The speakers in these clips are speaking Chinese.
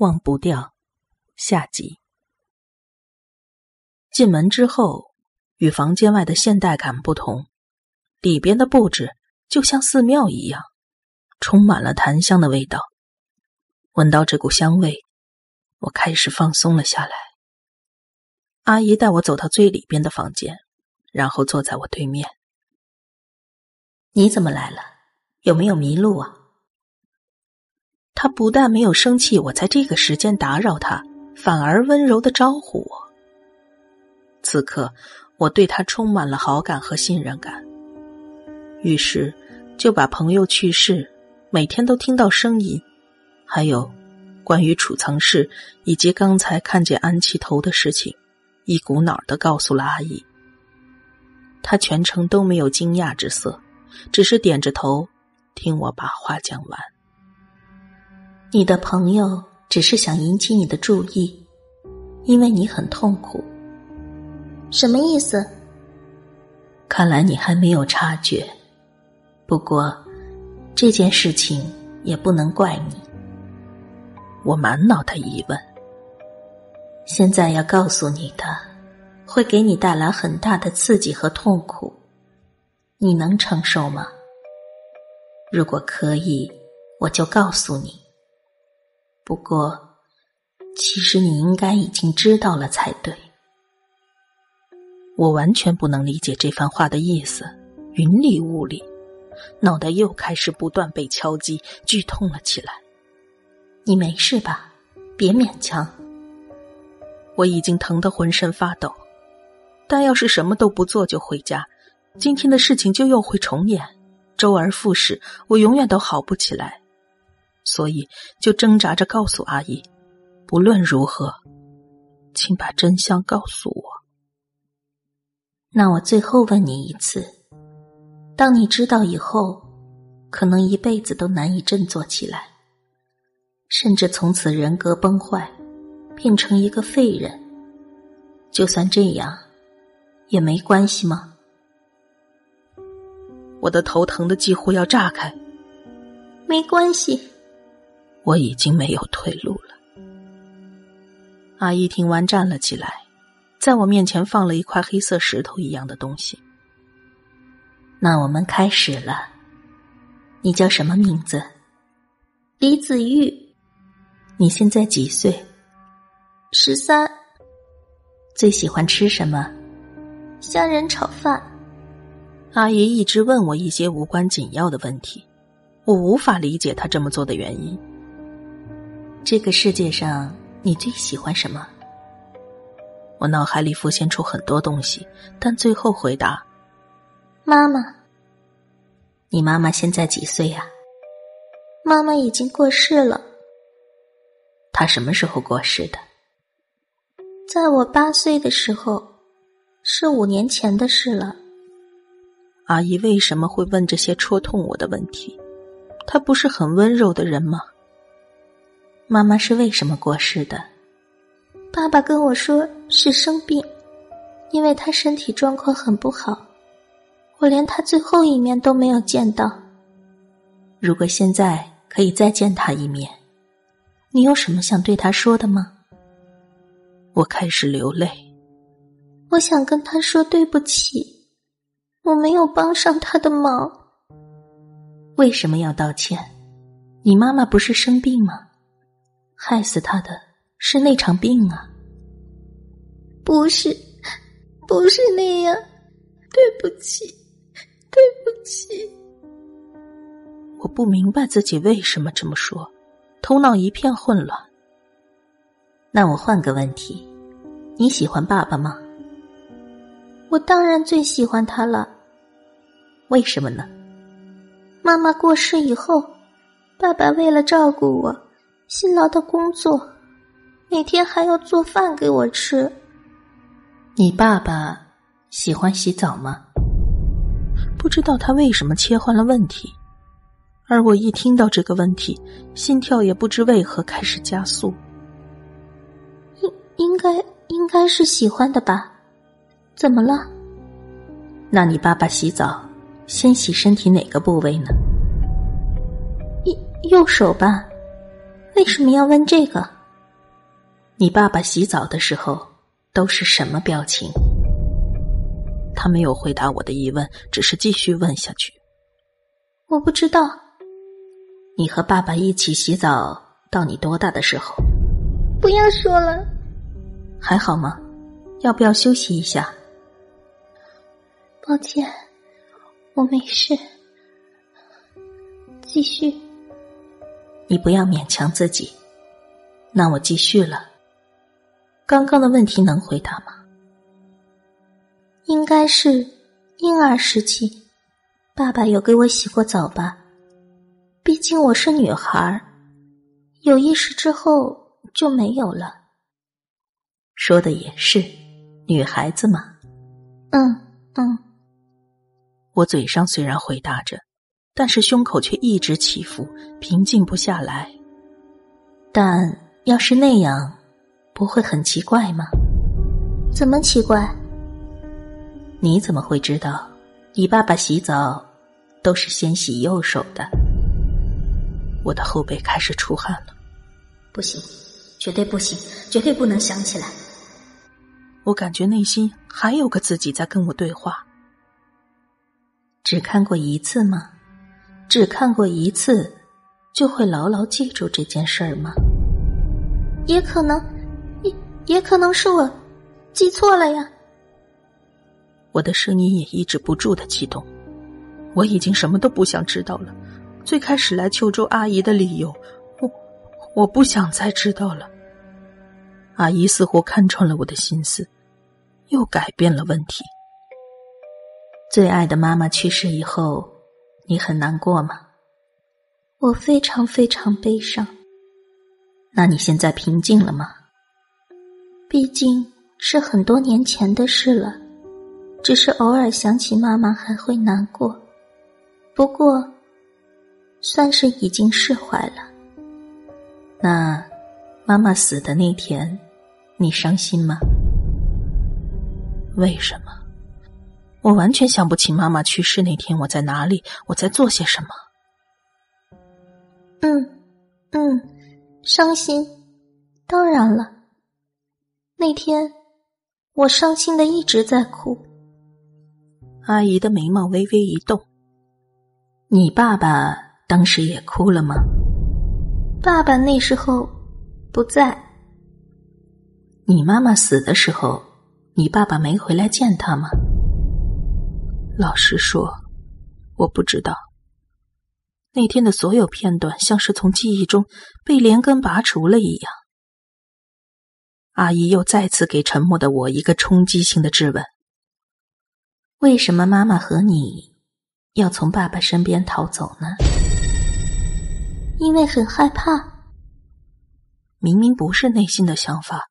忘不掉，下集。进门之后，与房间外的现代感不同，里边的布置就像寺庙一样，充满了檀香的味道。闻到这股香味，我开始放松了下来。阿姨带我走到最里边的房间，然后坐在我对面。你怎么来了？有没有迷路啊？他不但没有生气，我在这个时间打扰他，反而温柔的招呼我。此刻，我对他充满了好感和信任感，于是就把朋友去世、每天都听到声音，还有关于储藏室以及刚才看见安琪头的事情，一股脑的告诉了阿姨。他全程都没有惊讶之色，只是点着头听我把话讲完。你的朋友只是想引起你的注意，因为你很痛苦。什么意思？看来你还没有察觉。不过这件事情也不能怪你。我满脑的疑问。现在要告诉你的，会给你带来很大的刺激和痛苦，你能承受吗？如果可以，我就告诉你。不过，其实你应该已经知道了才对。我完全不能理解这番话的意思，云里雾里，脑袋又开始不断被敲击，剧痛了起来。你没事吧？别勉强。我已经疼得浑身发抖，但要是什么都不做就回家，今天的事情就又会重演，周而复始，我永远都好不起来。所以，就挣扎着告诉阿姨，不论如何，请把真相告诉我。那我最后问你一次：当你知道以后，可能一辈子都难以振作起来，甚至从此人格崩坏，变成一个废人，就算这样，也没关系吗？我的头疼的几乎要炸开。没关系。我已经没有退路了。阿姨听完站了起来，在我面前放了一块黑色石头一样的东西。那我们开始了。你叫什么名字？李子玉。你现在几岁？十三。最喜欢吃什么？虾仁炒饭。阿姨一直问我一些无关紧要的问题，我无法理解她这么做的原因。这个世界上，你最喜欢什么？我脑海里浮现出很多东西，但最后回答：妈妈。你妈妈现在几岁呀？妈妈已经过世了。她什么时候过世的？在我八岁的时候，是五年前的事了。阿姨为什么会问这些戳痛我的问题？她不是很温柔的人吗？妈妈是为什么过世的？爸爸跟我说是生病，因为他身体状况很不好，我连他最后一面都没有见到。如果现在可以再见他一面，你有什么想对他说的吗？我开始流泪。我想跟他说对不起，我没有帮上他的忙。为什么要道歉？你妈妈不是生病吗？害死他的是那场病啊！不是，不是那样。对不起，对不起。我不明白自己为什么这么说，头脑一片混乱。那我换个问题，你喜欢爸爸吗？我当然最喜欢他了。为什么呢？妈妈过世以后，爸爸为了照顾我。辛劳的工作，每天还要做饭给我吃。你爸爸喜欢洗澡吗？不知道他为什么切换了问题，而我一听到这个问题，心跳也不知为何开始加速。应应该应该是喜欢的吧？怎么了？那你爸爸洗澡先洗身体哪个部位呢？右右手吧。为什么要问这个？你爸爸洗澡的时候都是什么表情？他没有回答我的疑问，只是继续问下去。我不知道。你和爸爸一起洗澡到你多大的时候？不要说了。还好吗？要不要休息一下？抱歉，我没事。继续。你不要勉强自己。那我继续了。刚刚的问题能回答吗？应该是婴儿时期，爸爸有给我洗过澡吧？毕竟我是女孩，有意识之后就没有了。说的也是，女孩子嘛。嗯嗯。我嘴上虽然回答着，但是胸口却一直起伏，平静不下来。但要是那样，不会很奇怪吗？怎么奇怪？你怎么会知道？你爸爸洗澡都是先洗右手的。我的后背开始出汗了。不行，绝对不行，绝对不能想起来。我感觉内心还有个自己在跟我对话。只看过一次吗？只看过一次，就会牢牢记住这件事儿吗？也可能，也也可能是我记错了呀。我的声音也抑制不住的激动。我已经什么都不想知道了。最开始来求助阿姨的理由，我我不想再知道了。阿姨似乎看穿了我的心思，又改变了问题。最爱的妈妈去世以后，你很难过吗？我非常非常悲伤。那你现在平静了吗？毕竟是很多年前的事了，只是偶尔想起妈妈还会难过。不过，算是已经释怀了。那妈妈死的那天，你伤心吗？为什么？我完全想不起妈妈去世那天我在哪里，我在做些什么。嗯，嗯，伤心，当然了。那天我伤心的一直在哭。阿姨的眉毛微微一动。你爸爸当时也哭了吗？爸爸那时候不在。你妈妈死的时候，你爸爸没回来见他吗？老实说，我不知道。那天的所有片段，像是从记忆中被连根拔除了一样。阿姨又再次给沉默的我一个冲击性的质问：为什么妈妈和你要从爸爸身边逃走呢？因为很害怕。明明不是内心的想法，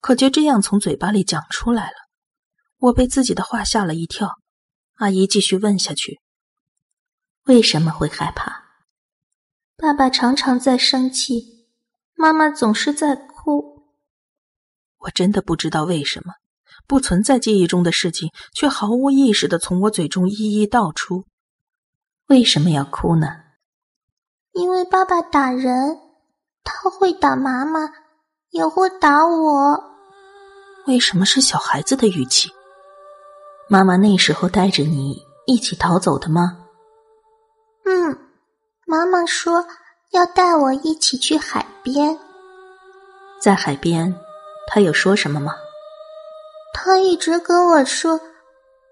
可就这样从嘴巴里讲出来了。我被自己的话吓了一跳。阿姨继续问下去：“为什么会害怕？”爸爸常常在生气，妈妈总是在哭。我真的不知道为什么，不存在记忆中的事情，却毫无意识的从我嘴中一一道出。为什么要哭呢？因为爸爸打人，他会打妈妈，也会打我。为什么是小孩子的语气？妈妈那时候带着你一起逃走的吗？嗯，妈妈说要带我一起去海边。在海边，他有说什么吗？他一直跟我说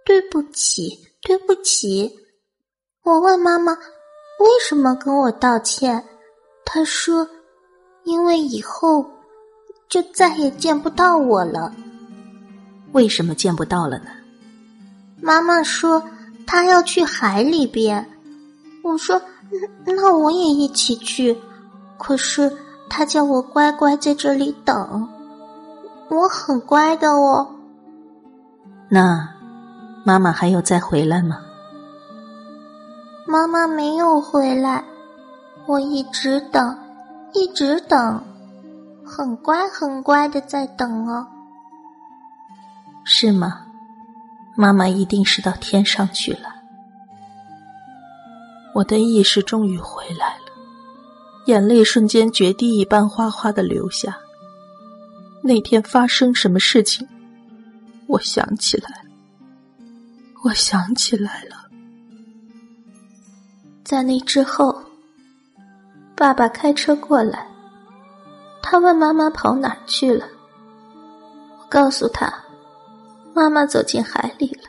对不起，对不起。我问妈妈为什么跟我道歉，他说因为以后就再也见不到我了。为什么见不到了呢？妈妈说她要去海里边，我说那我也一起去。可是她叫我乖乖在这里等，我很乖的哦。那妈妈还有再回来吗？妈妈没有回来，我一直等，一直等，很乖很乖的在等哦。是吗？妈妈一定是到天上去了。我的意识终于回来了，眼泪瞬间决堤一般哗哗的流下。那天发生什么事情，我想起来，我想起来了。在那之后，爸爸开车过来，他问妈妈跑哪儿去了。我告诉他，妈妈走进海里了，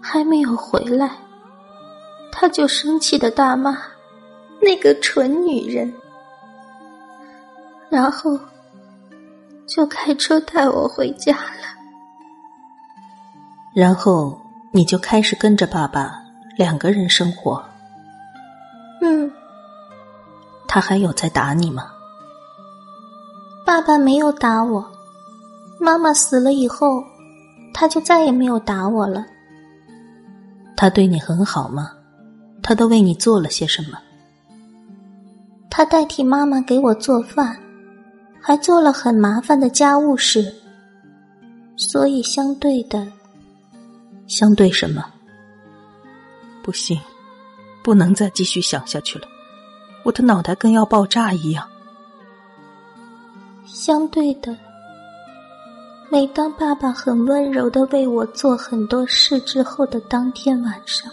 还没有回来。他就生气的大骂那个蠢女人，然后就开车带我回家了。然后你就开始跟着爸爸两个人生活。嗯，他还有在打你吗？爸爸没有打我，妈妈死了以后，他就再也没有打我了。他对你很好吗？他都为你做了些什么？他代替妈妈给我做饭，还做了很麻烦的家务事，所以相对的，相对什么？不行。不能再继续想下去了，我的脑袋跟要爆炸一样。相对的，每当爸爸很温柔的为我做很多事之后的当天晚上，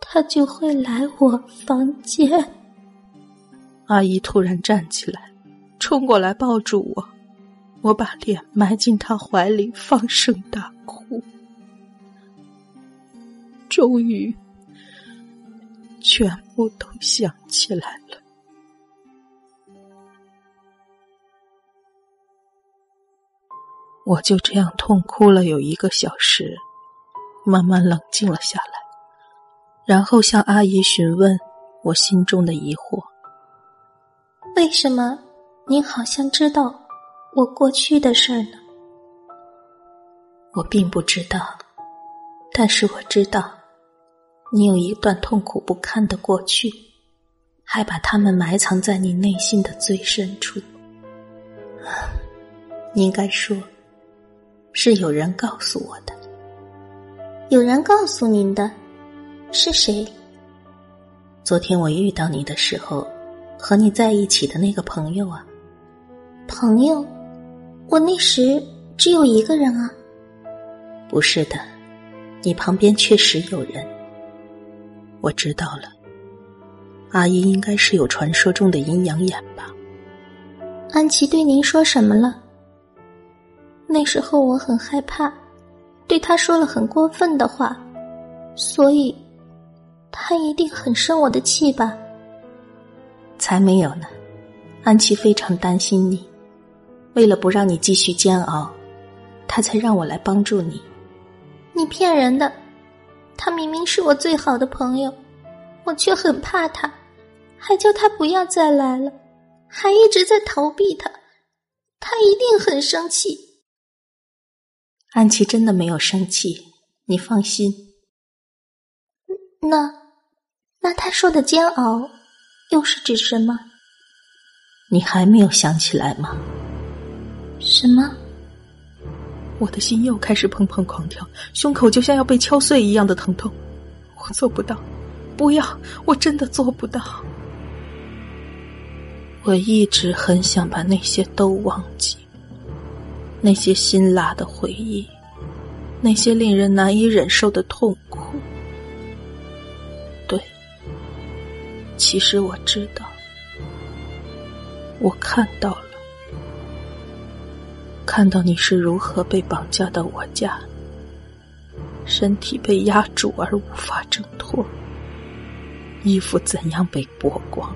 他就会来我房间。阿姨突然站起来，冲过来抱住我，我把脸埋进他怀里，放声大哭。终于。全部都想起来了，我就这样痛哭了有一个小时，慢慢冷静了下来，然后向阿姨询问我心中的疑惑：为什么您好像知道我过去的事儿呢？我并不知道，但是我知道。你有一段痛苦不堪的过去，还把它们埋藏在你内心的最深处。应该说，是有人告诉我的。有人告诉您的，是谁？昨天我遇到你的时候，和你在一起的那个朋友啊。朋友，我那时只有一个人啊。不是的，你旁边确实有人。我知道了，阿姨应该是有传说中的阴阳眼吧？安琪对您说什么了？那时候我很害怕，对他说了很过分的话，所以他一定很生我的气吧？才没有呢，安琪非常担心你，为了不让你继续煎熬，他才让我来帮助你。你骗人的。他明明是我最好的朋友，我却很怕他，还叫他不要再来了，还一直在逃避他。他一定很生气。安琪真的没有生气，你放心。那，那他说的煎熬，又是指什么？你还没有想起来吗？什么？我的心又开始砰砰狂跳，胸口就像要被敲碎一样的疼痛。我做不到，不要，我真的做不到。我一直很想把那些都忘记，那些辛辣的回忆，那些令人难以忍受的痛苦。对，其实我知道，我看到了。看到你是如何被绑架到我家，身体被压住而无法挣脱，衣服怎样被剥光，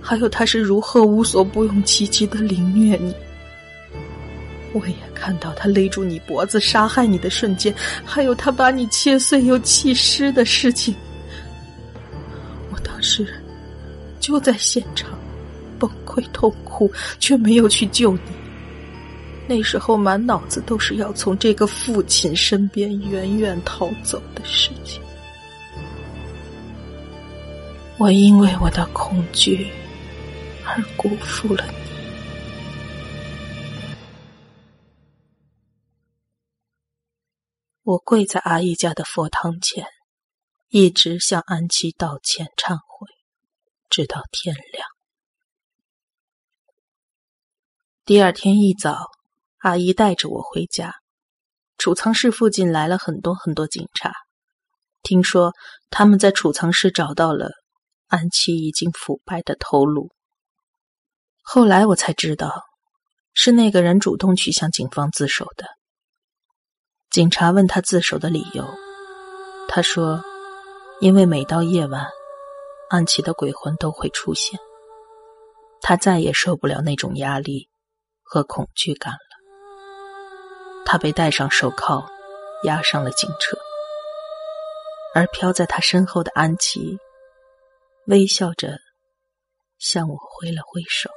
还有他是如何无所不用其极的凌虐你。我也看到他勒住你脖子杀害你的瞬间，还有他把你切碎又弃尸的事情。我当时就在现场，崩溃痛哭，却没有去救你。那时候满脑子都是要从这个父亲身边远远逃走的事情。我因为我的恐惧而辜负了你。我跪在阿姨家的佛堂前，一直向安琪道歉忏悔，直到天亮。第二天一早，阿姨带着我回家。储藏室附近来了很多很多警察，听说他们在储藏室找到了安琪已经腐败的头颅。后来我才知道，是那个人主动去向警方自首的。警察问他自首的理由，他说：“因为每到夜晚，安琪的鬼魂都会出现，他再也受不了那种压力。”和恐惧感了。他被戴上手铐，押上了警车，而飘在他身后的安琪微笑着向我挥了挥手。